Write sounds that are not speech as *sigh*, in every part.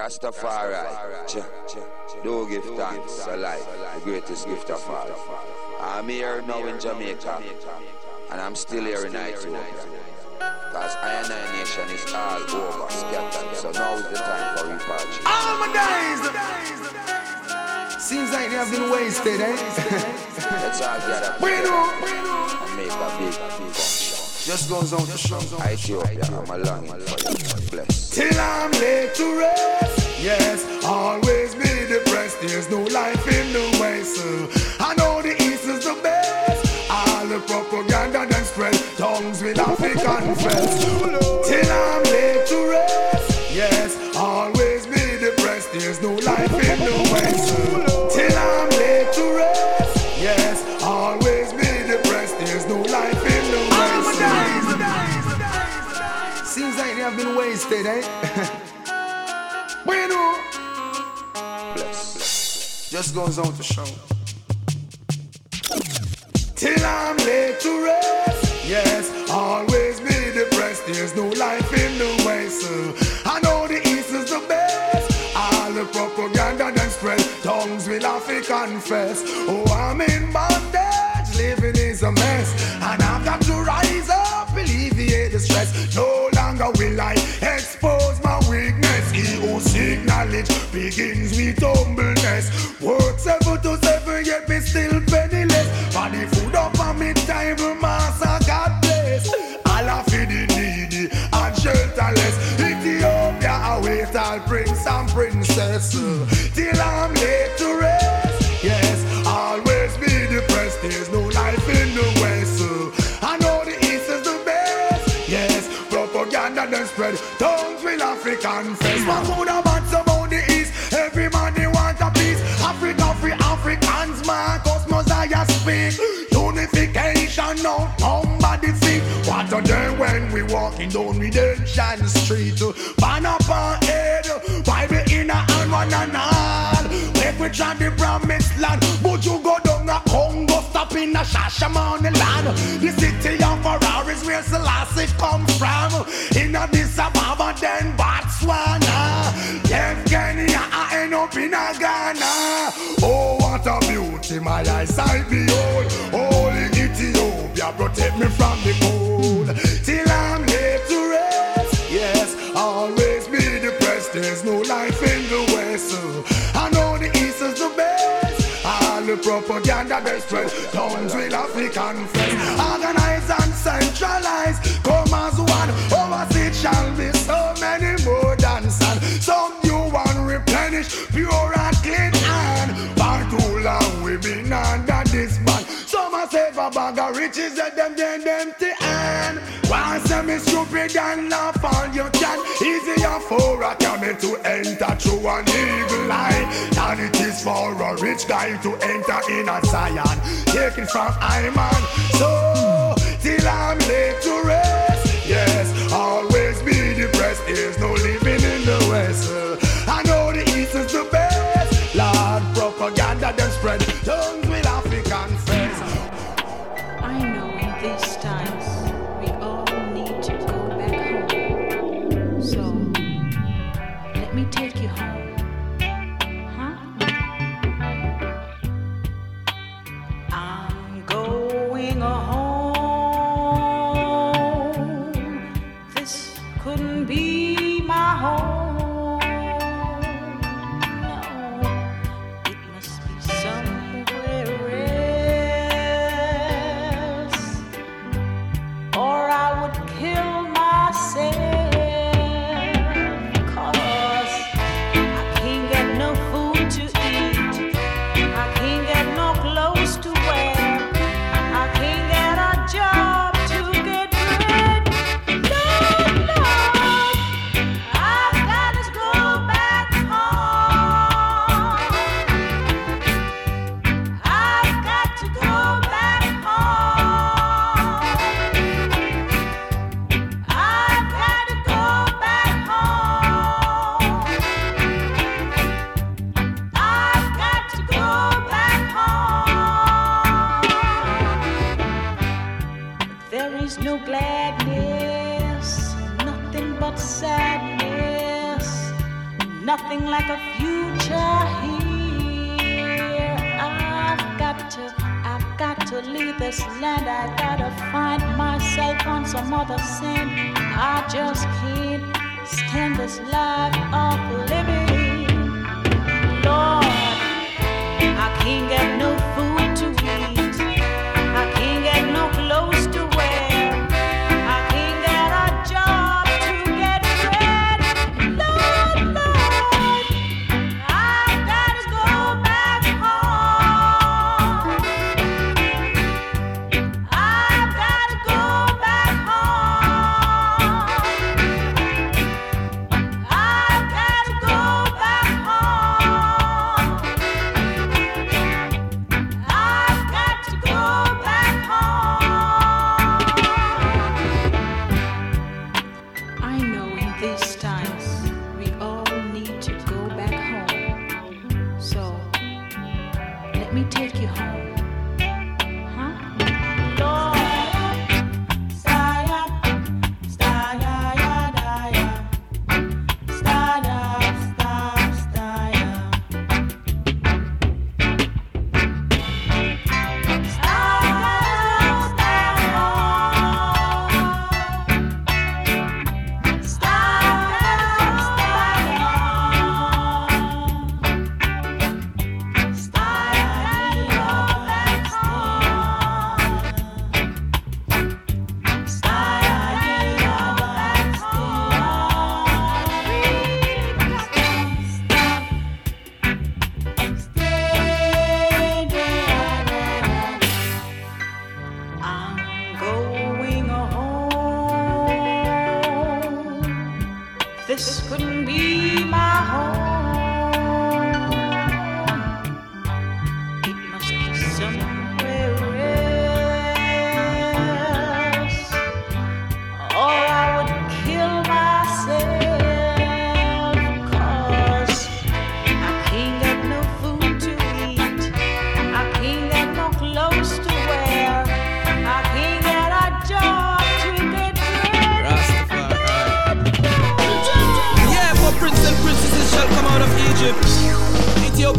Rastafari, do give thanks alive, the greatest gift of all. I'm here now in Jamaica, and I'm still here in Ethiopia. Cause Iron Nation is all over, scattered. So now is the time for reparture. All my days! Seems like they have been wasted, eh? *laughs* Let's all gather Bueno! and make a big, big. Just goes on to show. Ethiopia, I'm a longing for you. Bless. Till I'm laid to rest. Yes, always be depressed. There's no life in the West. I know the East is the best. All the propaganda then spread. Tongues will have to confess. Till I'm laid to rest. Yes, always be depressed. There's no life in the West. Till I'm laid to rest. Yes, always be depressed. There's no life in the West. Seems like they have been wasted, eh? Just goes on to show. Till I'm laid to rest. Yes, always be depressed. There's no life in the West. uh. I know the East is the best. All the propaganda then spread. Tongues will have to confess. Oh, I'm in bondage. Living is a mess. And I've got to rise up, alleviate the stress. No longer will I expose knowledge begins with humbleness. Work seven to seven, yet me still penniless. Body food up on me table, master God bless. Allah feed the needy and shelterless. Ethiopia await all prince and princess. Till I'm laid to rest. Yes, always be depressed. There's no life in the West. I know the East is the best. Yes, propaganda then spread. Tongues will. Have bad about Marcus Mosiah speak. Unification now, nobody think. What a day when we walking down Redemption Street. Ban up our head, Bible in a hand, one and all. Make we try the promised land. would you go down a Congo, stop in a Shashamane land. The city of Ferraris where Selassie come from. In a Addis Ababa, then Botswana. Left Kenya, I end up in a Ghana. Oh, what a beauty, my eyesight behold. Holy Ethiopia, protect me from the cold. Spread. Tongues will have to confess. Organize and centralize. Come as one. Overseas shall be so many more than. Some new one replenish. Pure and clean and for too long we've been under this ban. Some a save a bag of riches and them then empty hand. One say me stupid and laugh all you camel to enter through an evil line than it is for a rich guy to enter in a Zion. Take it from Iman. So till I'm laid to rest.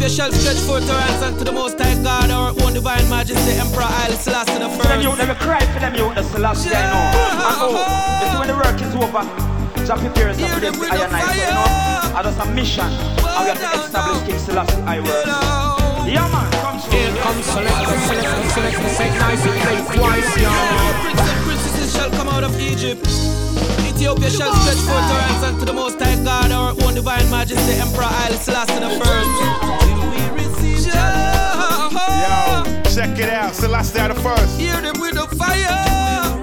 you shall stretch forth your hands unto the Most High God, our own divine majesty, Emperor Haile Selassie the First. Them you, them cry for them you, the Selassie, yeah. I know. This is when the work is over, Jah prepares us for the ionizer, you know. And that's a mission, and we have to establish King Selassie I world. Yeah, man. Here comes Selector, Selector, Selector, say nice and play twice, y'all. Prince and princesses shall come out of Egypt. Ethiopia shall stretch forth hands unto the Most High God, our own divine majesty, Emperor Selassie the first. Yo, check it out, Selassie the first. Hear them with the fire.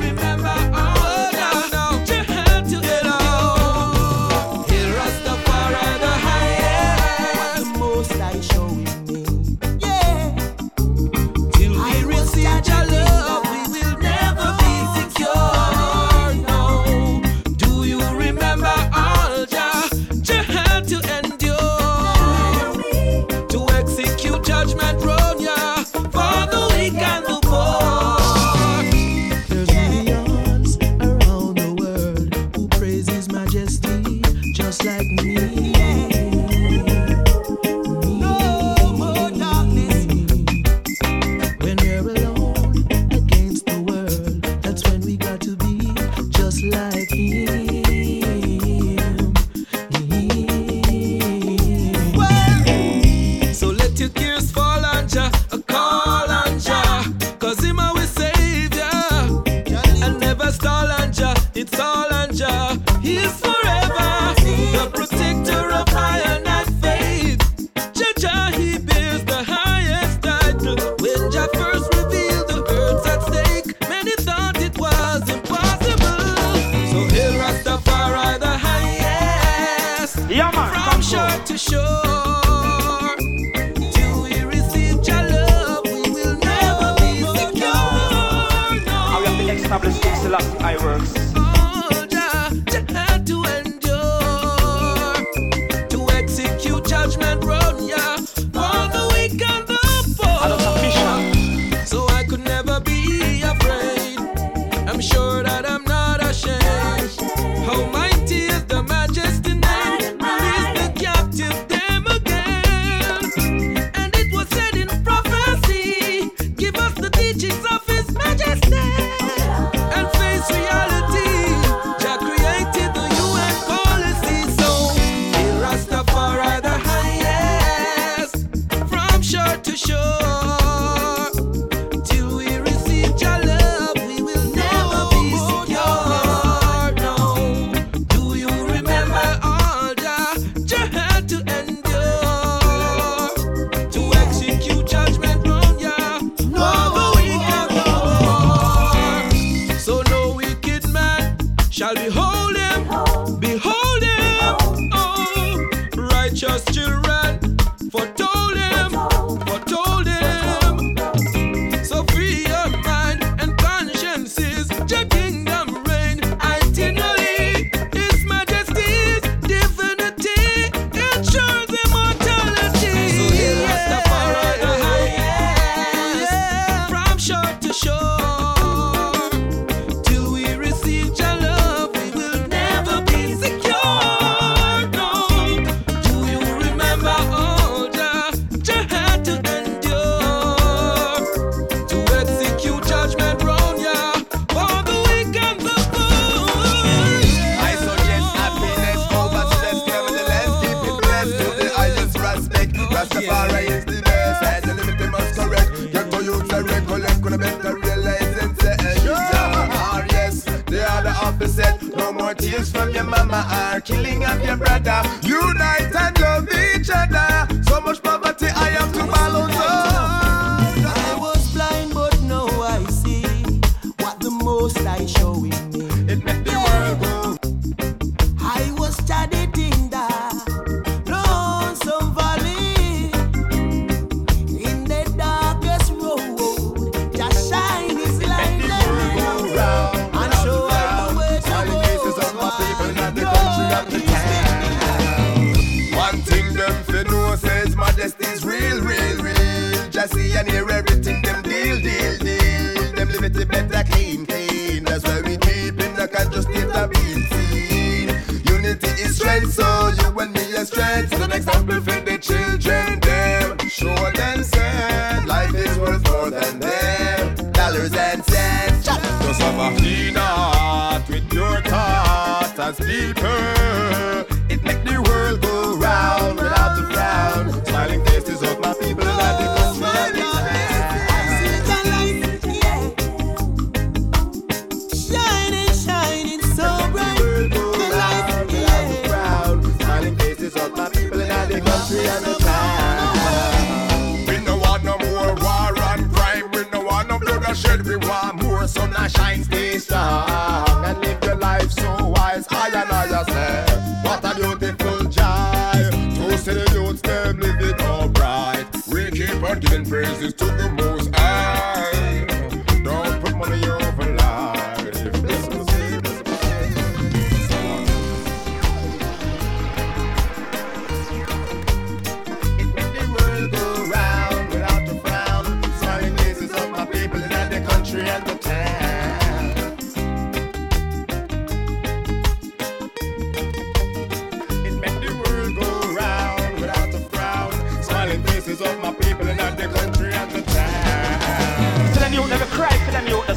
world we want more sun and shine, stay strong and live your life so wise. I and I yourself. What a beautiful joy to see the youths them living all bright. We keep on giving praises to the Most High.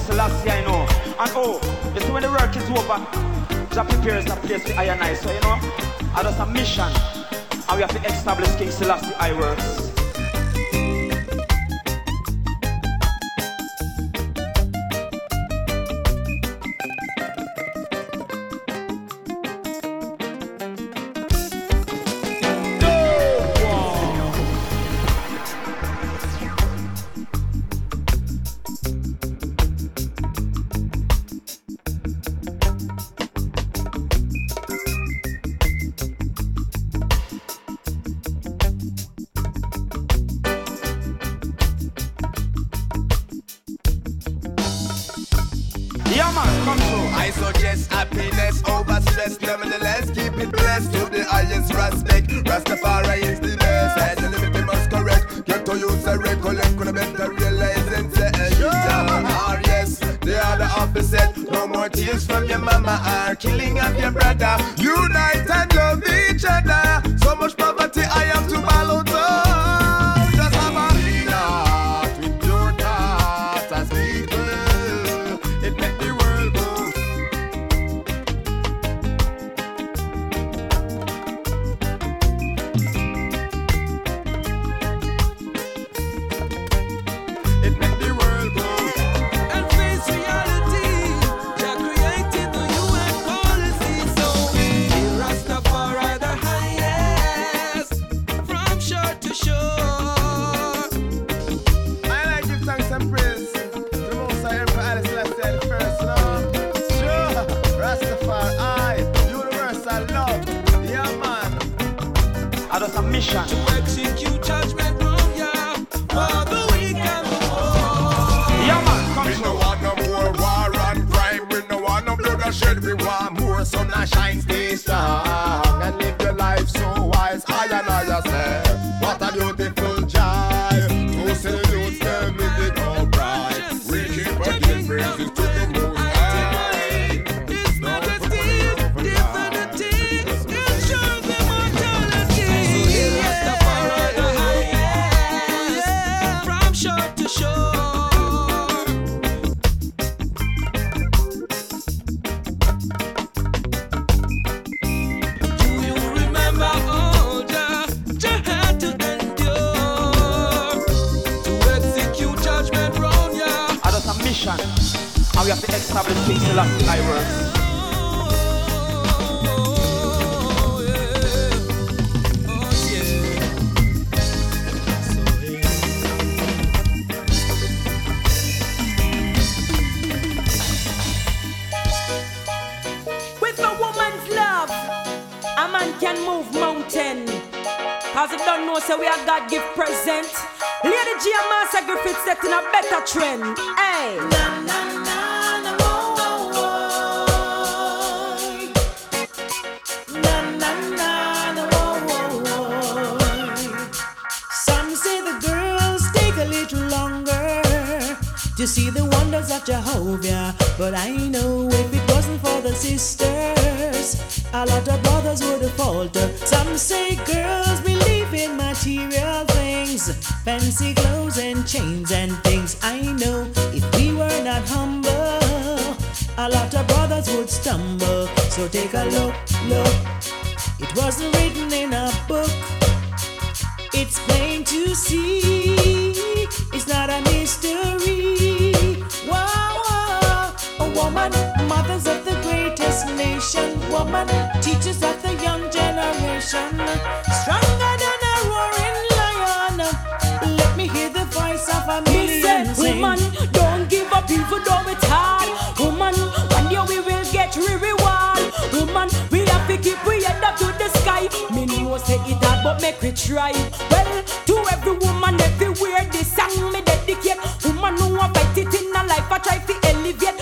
Selassie, I know. And oh, you see when the work is over, Jah prepares a place we ironize. So you know, I just a mission, and we have to establish King Selassie I works. Cause if don't know, so we are God give present. Lady G and Master Griffith setting a better trend. Hey. Na, na, na, say to see the wonders of Jehovah. But I know if it wasn't for the sisters, a lot of brothers would have faltered. Some say girls in material things, fancy clothes and chains and things. I know if we were not humble, a lot of brothers would stumble. So take a look, look. It wasn't written in a book. It's plain to see. It's not a mystery. Whoa, whoa. A woman, mothers of the greatest nation. Woman, teachers of the young generation. Stronger Woman, don't give up even though it's hard. Woman, one day we will get re reward. Woman, we have to keep we head up to the sky. Me know say it hard, but make we try. Well, to every woman everywhere, this song me dedicate. Woman who want fight it in a life, I try to elevate.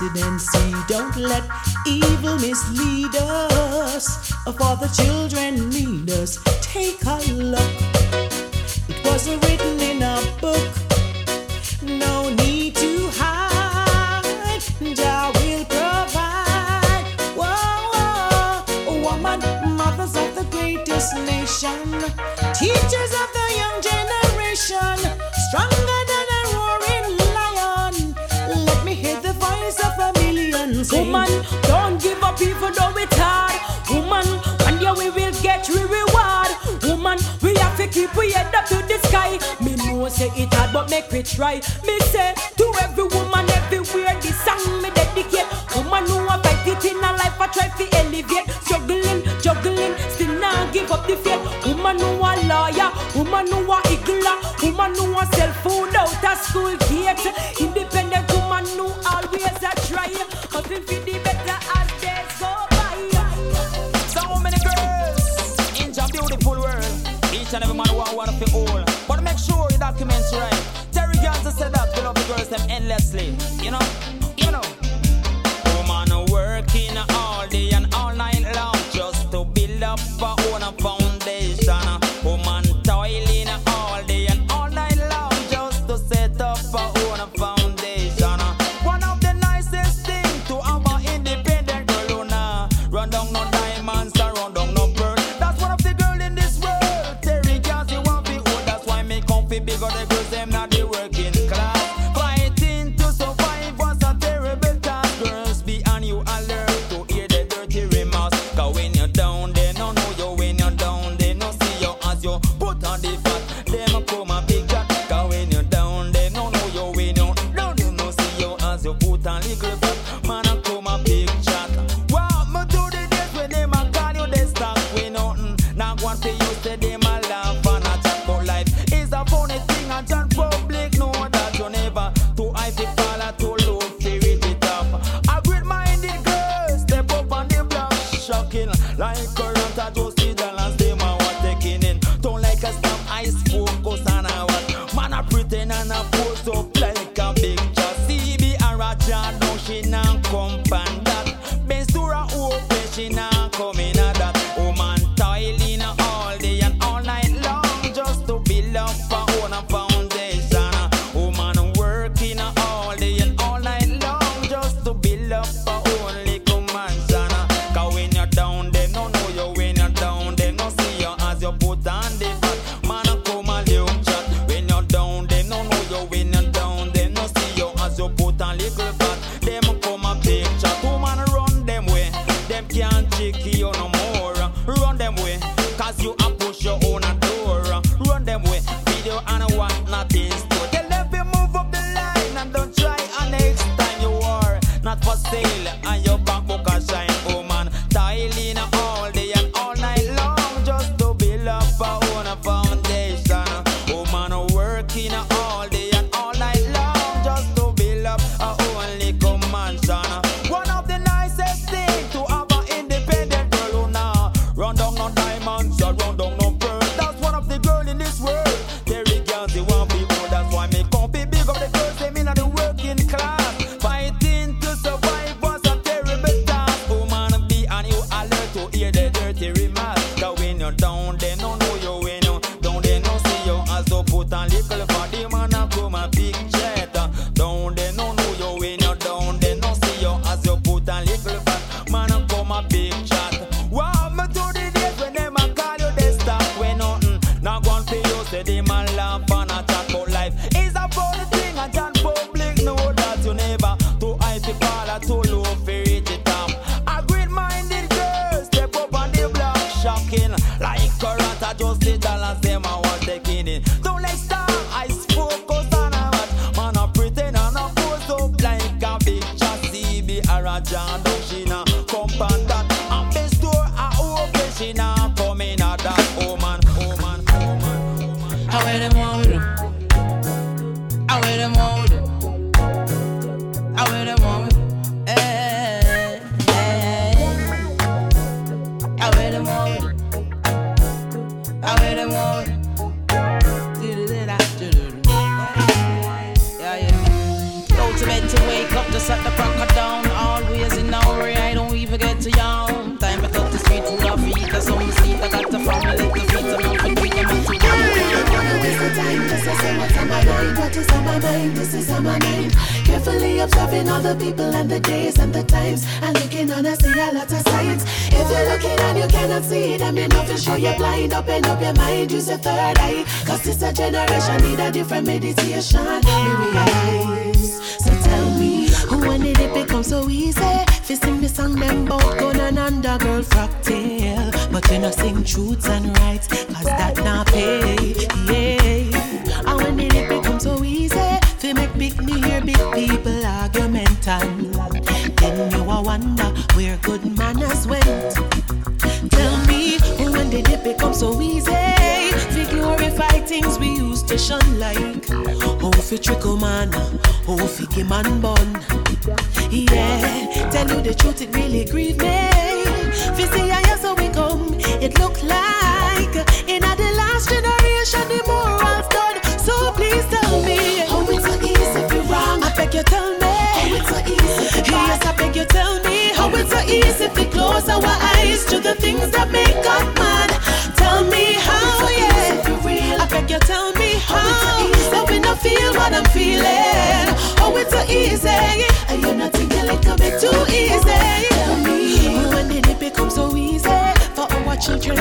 Presidency, don't let evil mislead us. For the children need us. Take a look. Try. Me say to every woman everywhere, this song me dedicate. Woman who a fight it in a life, I try to elevate. Struggling, juggling, still not give up the faith. Woman who a lawyer, woman who a higgler, woman who a sell food out of school gate.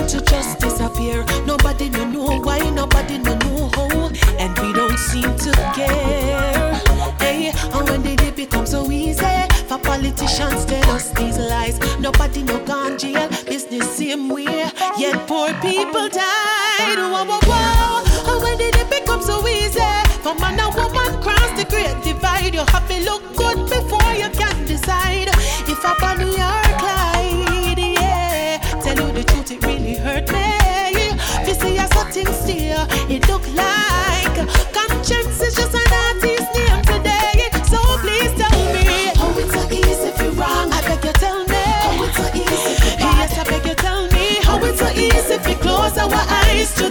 To just disappear? Nobody no know why, nobody no know how, and we don't seem to care. Hey, and when did it become so easy for politicians tell us these lies? Nobody no gone jail, business same way, yet poor people died. Whoa, whoa, whoa. And when did it become so easy for man and woman cross the great divide? You have to look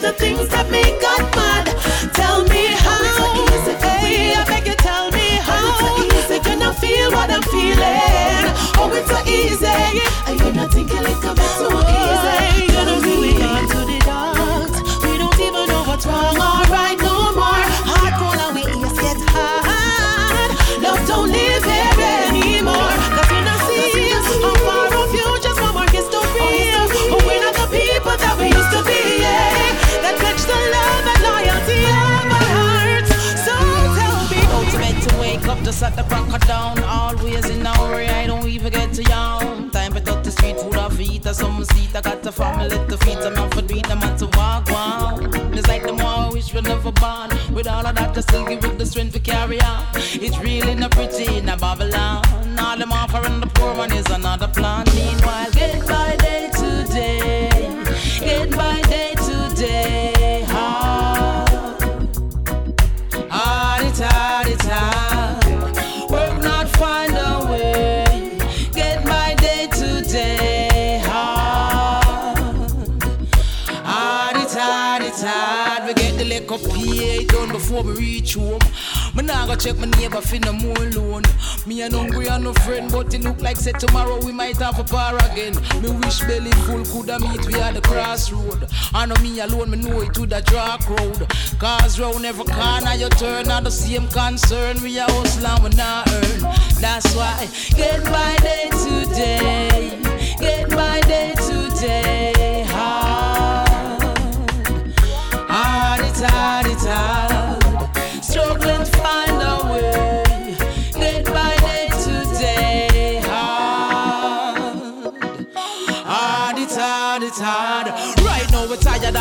the things that make God mad. Tell me how it's so easy. Hey, I beg you tell me how if you not feel what I'm feeling. Oh, it's so easy. And you're not thinking a bit too seat. I got the family to feed, I'm out for do it, I'm out to walk wow. It's like the more I wish we never born. With all of that, just still give it the strength to carry on. It's really not pretty in a Babylon. All them offering the poor one is another plan. Reach. Me nah go check my neighbor for no more loan. Me and hungry and no friend, but it look like say tomorrow we might have a bar again. Me wish belly full coulda meet we at the crossroad. I know me alone, me know it to the dark road. Cause round every corner you turn, are the same concern. We a hustle and we not earn. That's why get by day to day, get by day to day. Hard, hard it's hard, hard.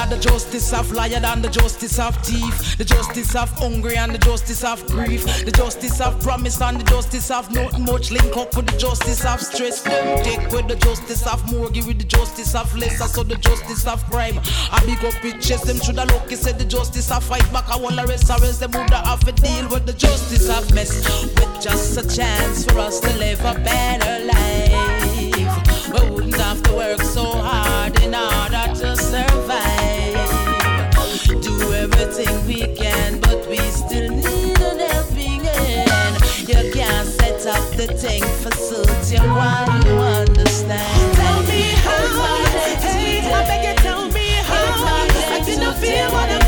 Tired the justice of liar and the justice of thief, the justice of hungry and the justice of grief, the justice of promise and the justice of not much link up with the justice of stress. Them take with the justice of morgue with the justice of lesser, so the justice of crime. I big up with chest, them shoulda lucky said the justice of fight back. I wanna rest, arrest them woulda have to deal with the justice of mess. With just a chance for us to live a better life, we wouldn't have to work so hard in order we still need an helping hand. You can't set up the thing for suit you while you understand. Tell me how, hey, I beg you tell me how. I didn't feel what I'm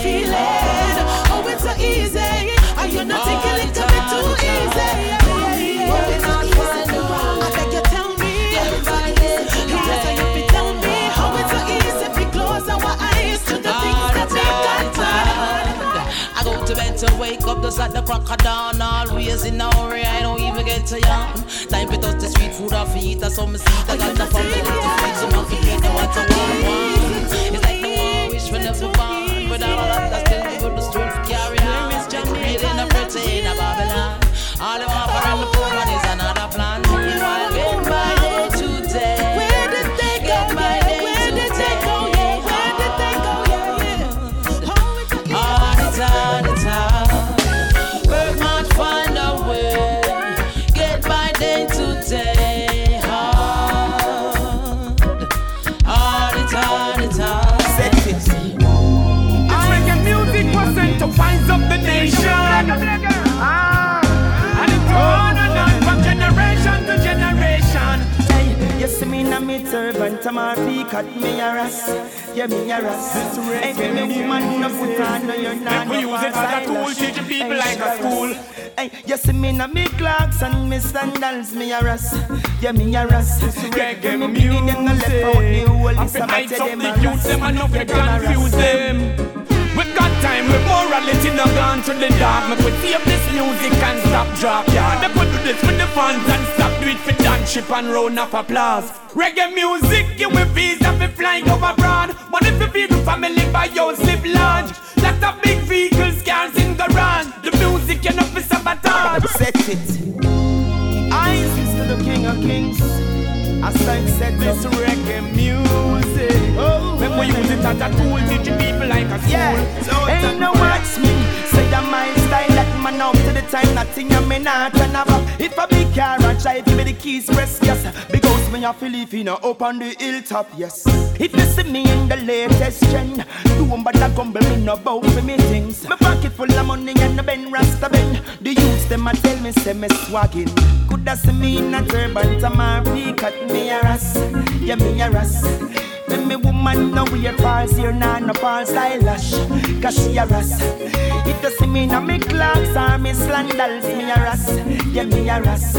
crack of dawn. Always in a hurry, I don't even get to yawn. Time to touch the street food off eat, or some seat. I got the family to feed, so my feet they want to want. It's like the one wish we never born. With all that, I still give the strength to carry on. Really not pretty in a Babylon. All the my feet cut me a ras. Yeah, me a ras. Hey, for me woman, no put on no your nan. Make we use it as a tool, teach people like a school. Hey, you see me na me clocks and me sandals, me a ras. Yeah, me a ras. Reggae Me begin them no left out the whole I'm is gonna them the a ras. them and not Yeah, confuse them. We got time with morality now gone to the dark. Make we save this music and stop drop. Yeah, do this with the fans and stop do it for dance ship and round of applause. Reggae music, give me visa for flying over broad. But if you feel the family by your slip large, lots of big vehicles, cars in garage. The music you know for sabotage. Set it. Eyes is to the King of Kings. I said, set this reggae music. Make we use it as a tool, teaching people like school. Yeah, so ain't no watch me. Say that my man up to the time, nothing I may not turn about. If a big car and try give me the keys, press yes. Big house me a Philip in up on the hilltop, yes. If you see me in the latest trend, don't bother gumble me no bout for me things. My pocket full of money and the Ben Rasta Ben. The youths them a tell me say me swaggin'. Coulda see me in a turban, to my peak cut me a ras, yeah me a ras. When me woman no wear false here, nah no false eyelash Cause she a ras If you see me na me clocks or me sandals, me a ras Yeah, me a ras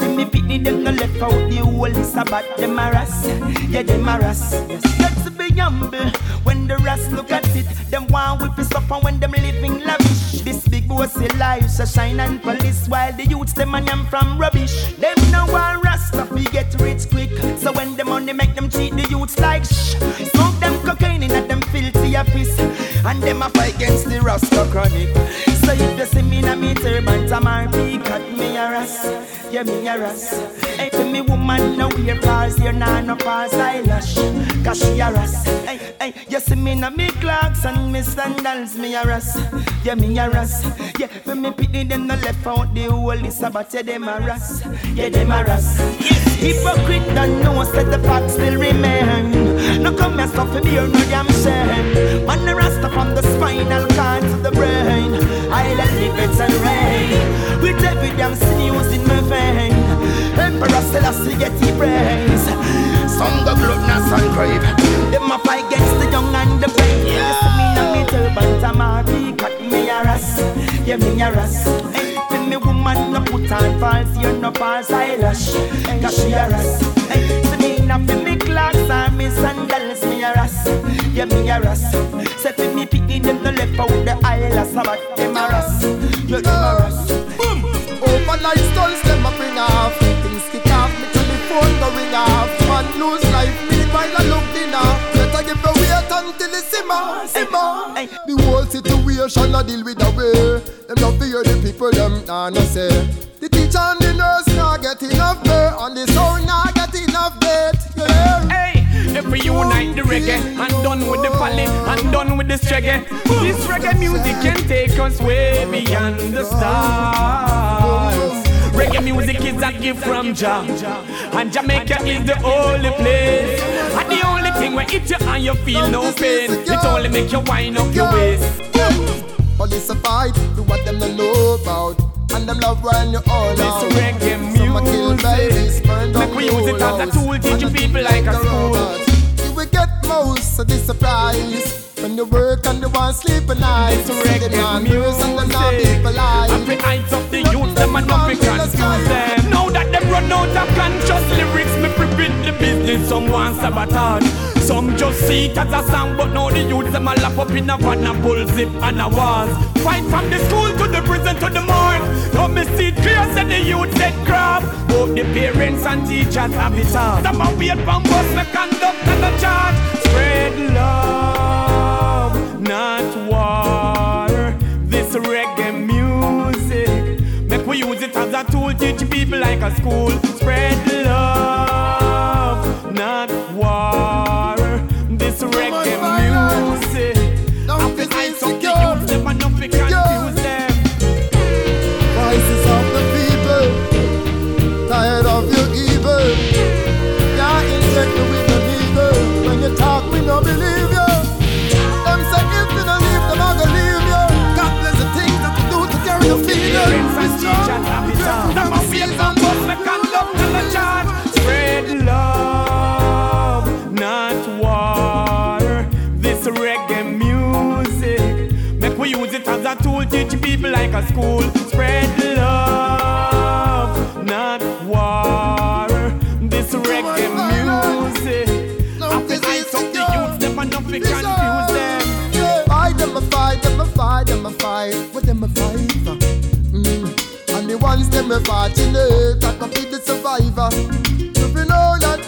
When me pitney them no left out the whole is about them a ras. Yeah, them a ras. Let's be humble. When the ras look at it Them want whip us up and when them living lavish. This big bossy life so shine and police While the youths them and them from rubbish. Them no want rasta we get rich quick. So when the money make them treat the youths like shh Smoke them cocaine in at them filthy office And them a fight against the rasta chronic So if you see me na me turban Tamar be cut me a ras. Yeah me a ras. Hey for me woman no wear false here Nah no false eyelash Cause she a ras. Hey hey you see me na me clocks and me sandals me a ras. Yeah me a ras. Yeah for me pitney them no left out the whole is about yeah them a ras. Yeah them a ras. Hypocrite don't know said the fact still remain. No come here stuff for me or no damn shame. Man the rasta from the spinal cord to the brain. I'll live it and rain. With every damn sinews in my vein. Emperor Selassie get he praise. Some go gluttonous and crave Them a fight against the young and the brave. See me na me turban tamari Cut me a ras, yeah me a ras me woman no put on false You no false eyelash Cause she a ras see me na for me clocks and me sandals Me a ras, yeah me a ras Say for me picking them no left out the eyelash But them a ras, yeah them a ras Overnight stunts them a bring off. Things kick off, me telephone go ring off. Man lose life, me meanwhile I look dinner Better give a wait until it simmer, simmer situation I deal with a way. Them not fear the people, them nah no say. The teacher and the nurse not get enough pay And the sound not get enough yeah. Hey, if we unite the reggae and done with the folly and done with this reggae, this reggae music can take us way beyond the stars. Reggae music is a gift from Jah, and Jamaica is the only place. And the only thing where it you and you feel no pain, it only make you wind up your waist. Police a fight, do what them don't know about. And them love when you all This out. reggae a kill babies, Make we use it as a tool, teaching people like a school. You will get most of the surprise When you work and you want sleep at night So reggae them not news and them not music. people life Happy eyes of the youth, them and not be confuse them. Now that them run out of conscious lyrics, me prevent the business. Someone sabotage. Some just see it as a song, but now the youth them a lap up in a van and pull zip and a walls. Fight from the school to the prison to the morgue. Now me see it clear, say the youth dead craft. Both the parents and teachers have it hard. Some a wait from bus, me conduct and the charge. Spread love, not war. This reggae music. Make we use it as a tool, teach people like a school. Spread love, not war. This reggae Spread love, not war. This reggae music, make we use it as a tool, teach people like a school. Spread love, not war. This reggae music, after nights of the youth, them and nothing confuse them. Fight them a fight, them a fight, them a fight. The ones them a fighting it, I can be the survivor. So we know that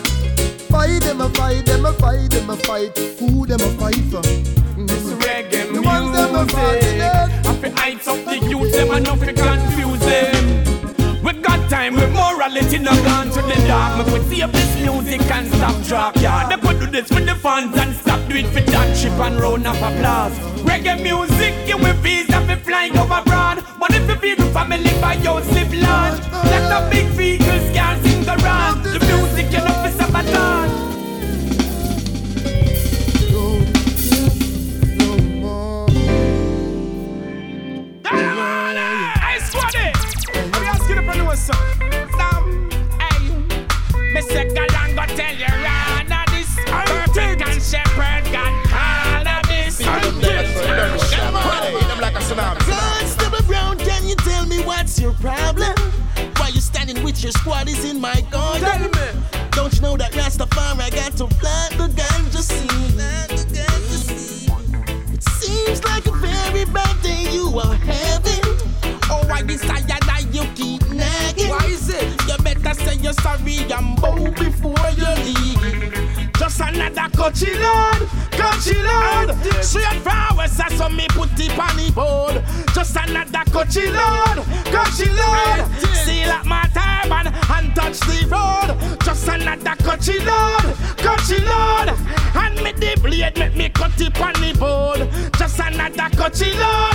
fight them a fight, them a fight, them a fight, who them a fight for? This mm-hmm. reggae The ones them a fighting music. After lights up the youth, them and nothing morality not gone to the dark. Me could up this music and stop drop. Yeah, they could do this with the fans and stop do it for that ship and round of applause. Reggae music, you will visa for flying over abroad. But if you feel the family by your slip large, let the big vehicles can't sing around. The music you know for sabotage. Hey, Squaddy! Let me ask you the producer. Sam, with your squaddies in my garden? Don't you know that Rastafari got to plant the ganja seed? Plant the ganja seed. It seems like a very bad day you are having. Oh, I and I you keep nagging? Why is it? You better say you're sorry and bow before you leave. Just another coachy lord. Straight from west, I saw me put it on the board. Just another lord, coachy lord. Seal up my turban and touch the road. Just another coachy lord, coachy lord. And me the blade, make me cut it on the board. Just another coachy lord.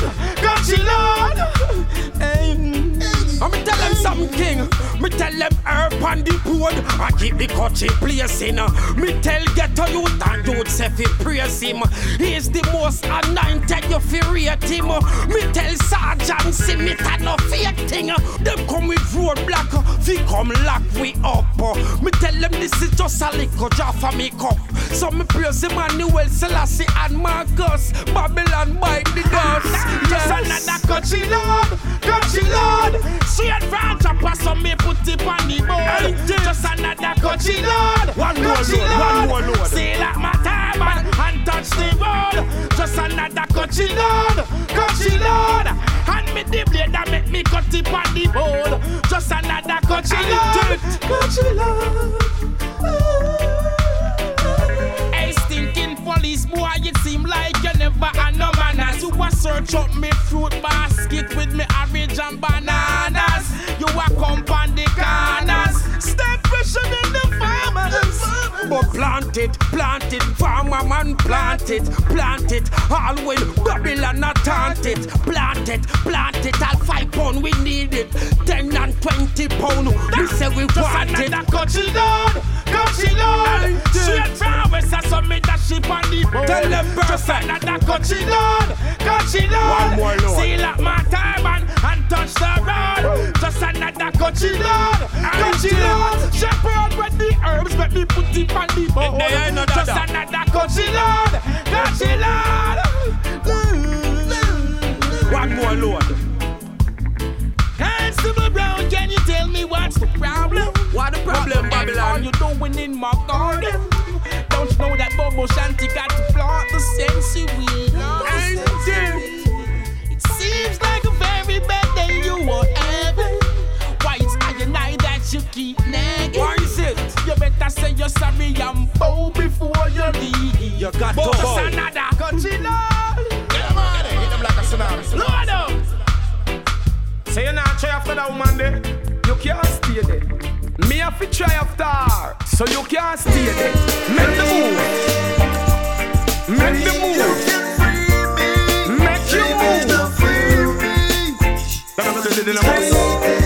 Hey. I me tell them something, king. Me tell them herb on the board. I keep the coachy placing. Me tell ghetto youth and youth say fi praise him. He is the most anointed, you fi rate him. Me tell Sergeant Smith and no fake thing. Them come with roadblock, fi come lock we up. Me tell them this is just a little jar for me cup. So me praise Emmanuel Selassie and Marcus. Babylon by the guns. *laughs* Just another coachy lord, coachy lord. Straight from chopper, so me put it on the board. Just another coachy lord, One more coachy load, one more load. Seal up my turban and touch the road. Just another coachy lord, coachy lord. Hand me the blade that make me cut it on the board. Just another coachy lord, coachy lord. Police boy, it seem like you never had no manners. You a search up me fruit basket with me orange and bananas. You a come on the corners. Step pressure in the farmers. But plant it, plant it, farmer man plant it, plant it. All when Babylon not taunt it, plant it, plant it. All five pound we need it, ten and twenty pound. We say we Just want it. Just another coachy lord, lord. Straight from west, I saw me that ship on the boat. Tell them Just another coachy lord, coachy lord. One more lord. Seal up my turban and touch the road. Just another coachy lord, coachy lord. Shepherd with the herbs, let me put it on the boat. There ain't no Just another coachy lord, coachy lord. One more load. Constable Brown, can you tell me what's the problem? What the problem, What Babylon? are you doing in my garden? Don't you know that Bobo Shanti got to plant the sense It seems like a very bad day you are having. Why it's I and I that you keep nagging? Why is it? You better say you're sorry and bow before you leave. You got to But just bow. another country lord. Come on, hit them like a tsunami. Lord up. Say you're not try after that woman there. You can't stay there. Me have to try after so you can't stay there. Make the move. Make the move. Make you move.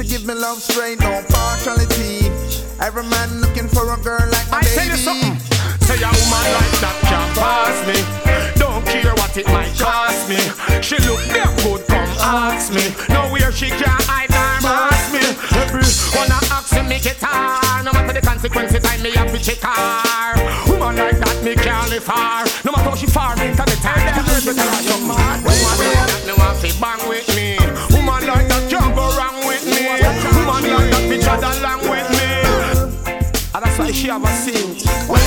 She give me love straight, no partiality. Every man looking for a girl like my I baby. tell you something. Say a woman like that can't pass me. Don't care what it might cost me. She look damn good, come ask me. Nowhere she can't hide her mask me. Every one I ask me make it hard. No matter the consequences, I may have to check her. Woman like that me can't live far. No matter how she far, me into the time. Woman like that me want to bang with me. Chiava assim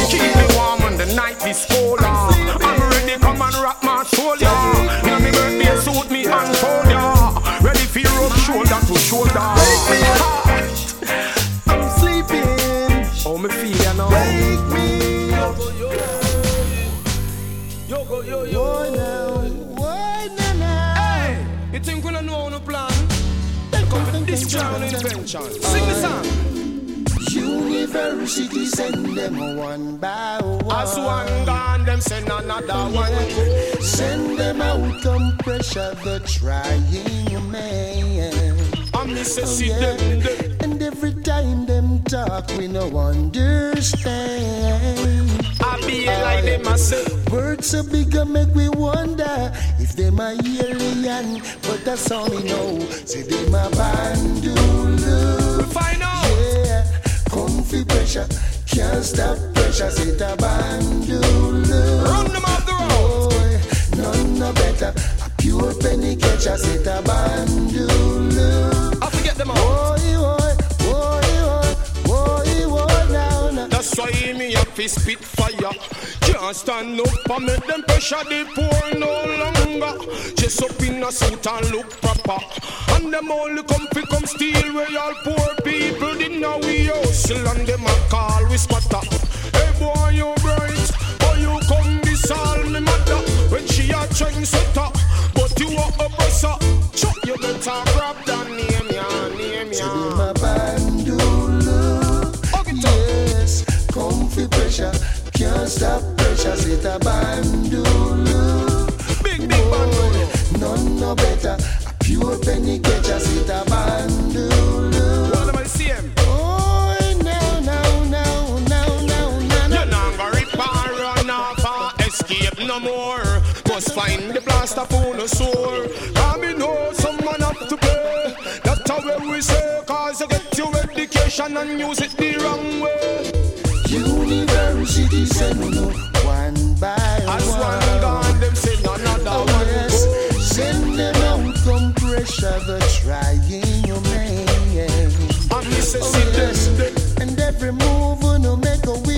University send them one by one. As one gone, them send another one. Send them out, come pressure the trying man. I miss Oh, yeah. them, them. And every time them talk, we no understand. I be like them, I say. Words so big, uh, make we wonder if them a alien. But that's all we know. Say them a bandulu. Find out. Yeah, comfy pressure, can't stop pressure. It a bandulu. Run them off the road. Boy, none no better. A pure penny catcher. It a bandulu. I forget them all. Boy, That's why me have to spit fire. Can't stand up and make them pressure the poor no longer. Just up in a suit and look proper. And them only come fi come steal where all poor people did now we hustle and them a call we spotter. Hey boy you bright, boy you come this all me mother when she a train setter, but you a oppressor. Chuck you better grab that find the blaster for the soul. Cause me know oh, someone have to pay. That's how we say, cause you get your education and use it the wrong way. University send no one by As one. one gone, them say another Oh, one yes. go. Send them out, come pressure the trying your man. And say, Oh, yes. And every move no make a we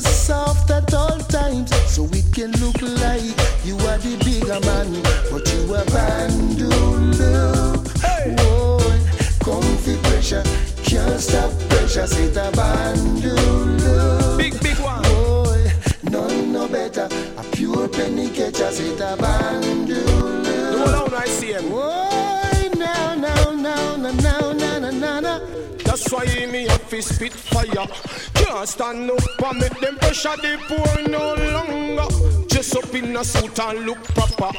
Soft at all times so we can look like you are the bigger man, but you are bandulu. Boy, comfy pressure, can't stop pressure, say the bandulu. Big, big one. Boy, none no better, a pure penny catcher, say the bandulu. Out I see him. Boy, now, now, now, now, now, now, now, now, now. That's why me have to spit fire. Can't stand up and make them pressure the poor no longer. Just up in a suit and look proper.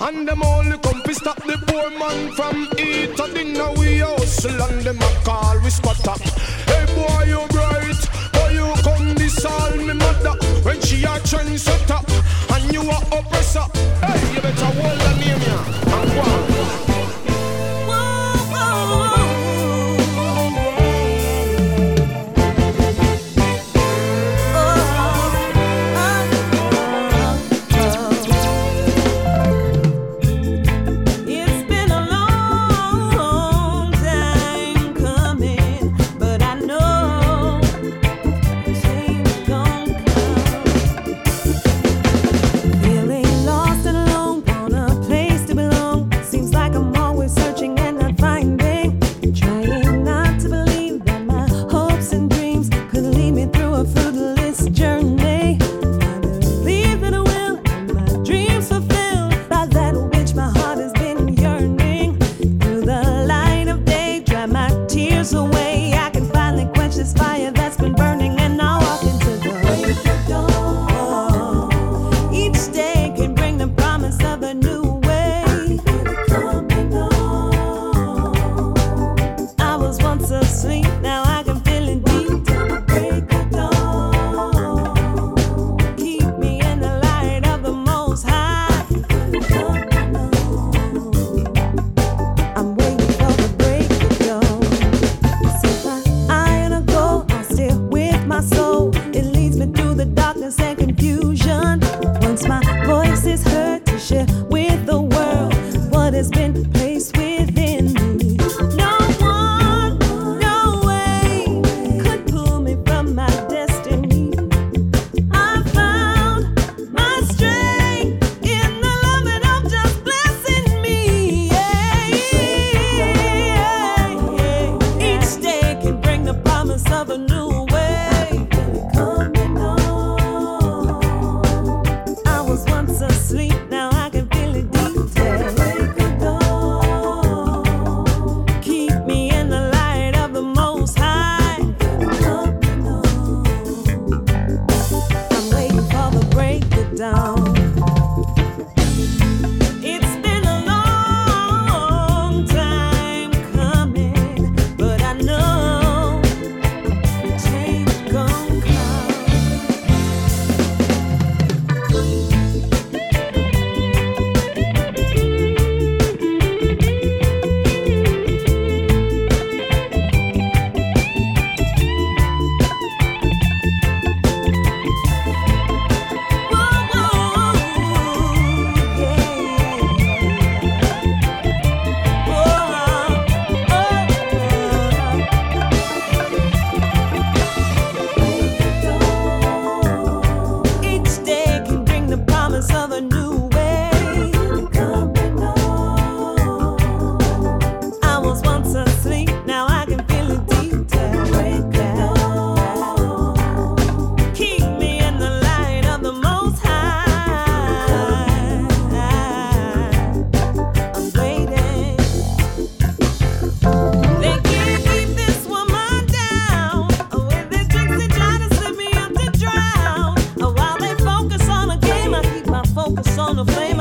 And them only come to stop the poor man from eat a dinner we hustle and them a call we spotter. Hey boy you bright, boy you come this all me mother when she a trendsetter and you a oppressor. Hey you better hold the name here and go on.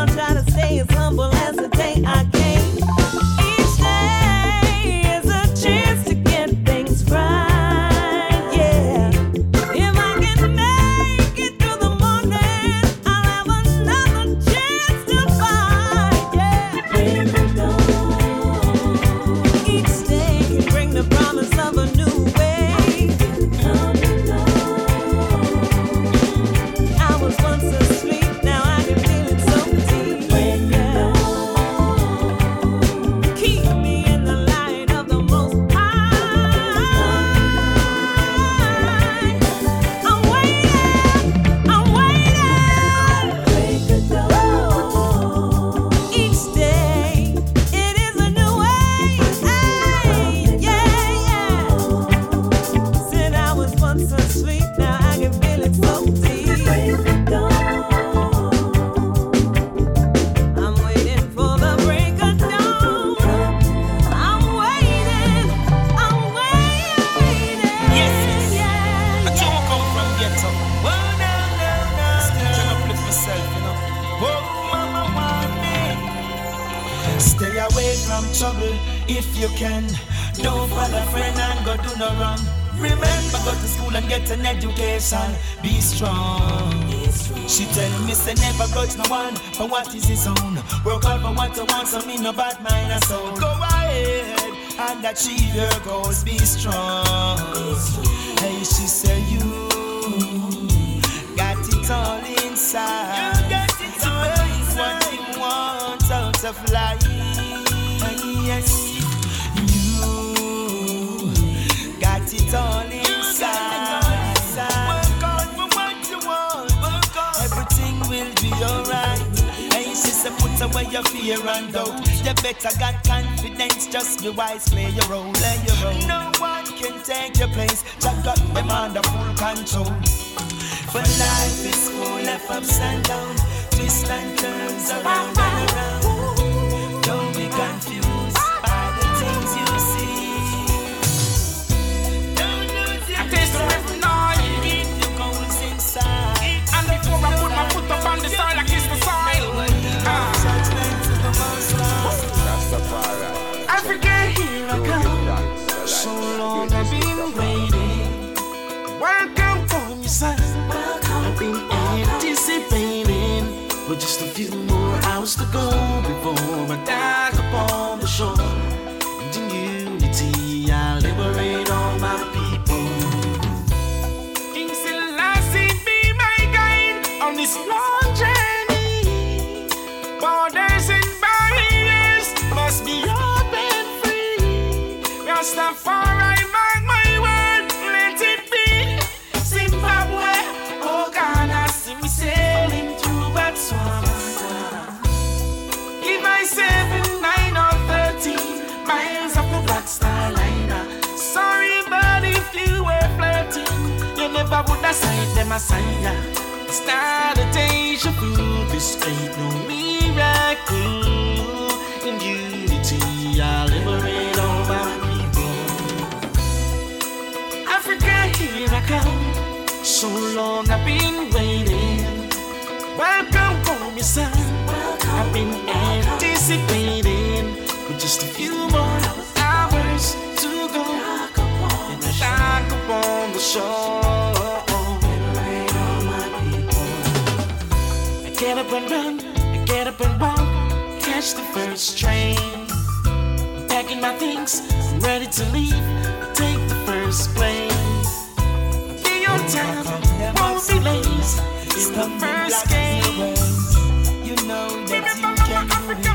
I'm trying to stay as humble as the day I came. grudge no one for what is his own. Work hard for what you want, so me no bad mind or soul. Go ahead and achieve your goals, be strong. Hey, she said you got it all inside. You got it all inside. What you want out of life. Yes. Face away your fear and doubt. You better got confidence, just be wise, play your role, play your role. No one can take your place, Jack got them under full control. For life is full of ups and downs, twists and turns around and around. Don't be confused. said, I've been anticipating for just a few more hours to go before I dock upon the shore. And in unity, I'll liberate all my people. King Selassie, be my guide on this long journey. Borders and barriers must be open free. Rastafari. Never would have signed them aside. ya. It's not a deja vu, this ain't no miracle. In unity, I liberate all my people. Africa, here I come. So long I've been waiting. Welcome home, your son. Catch the first train. Packing my things, I'm ready to leave, take the first plane. Be on time, won't be late. It's the first game. You know that you can do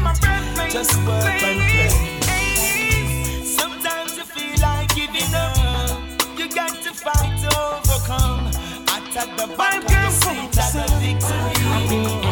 it. Just work and play. Sometimes you feel like giving up. You got to fight to overcome. Attack the back of the seat at the victory.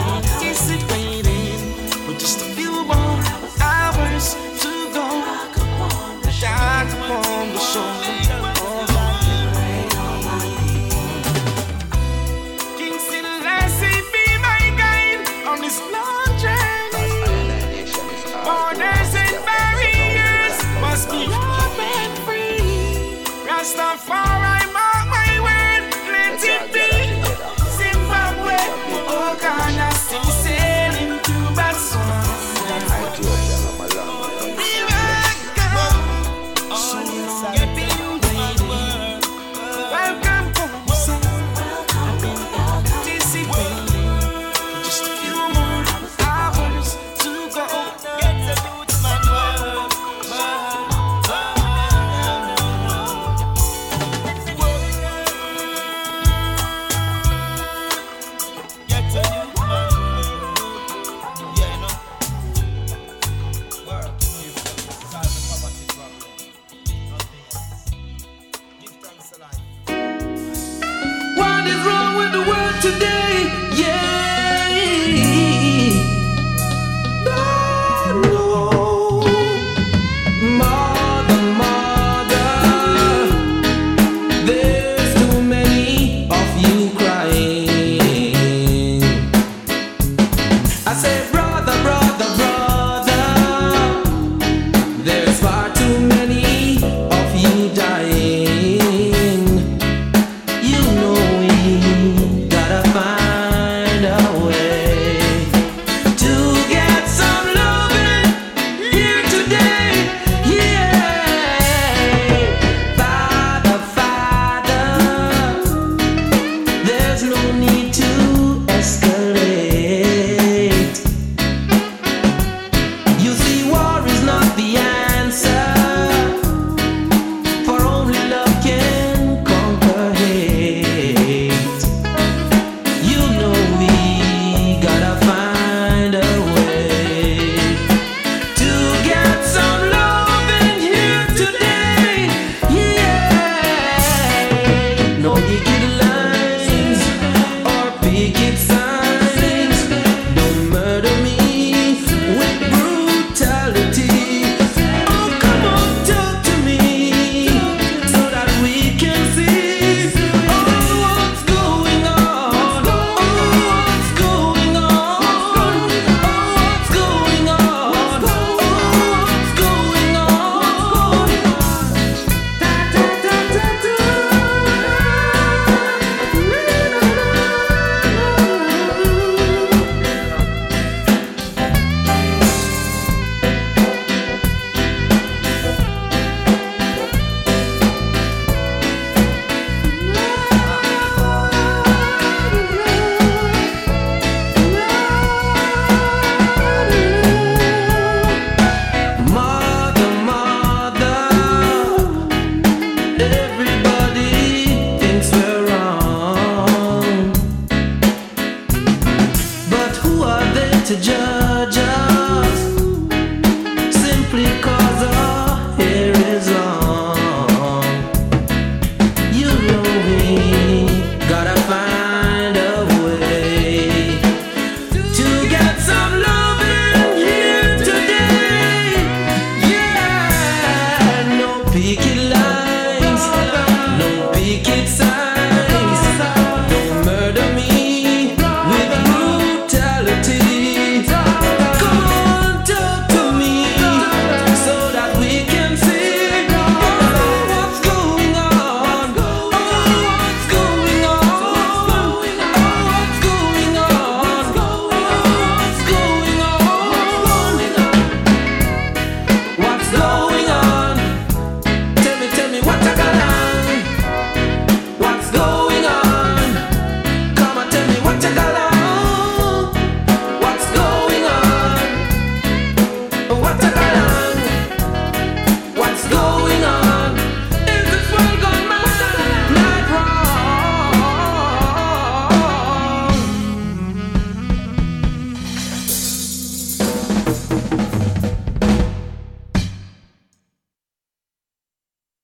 Barriers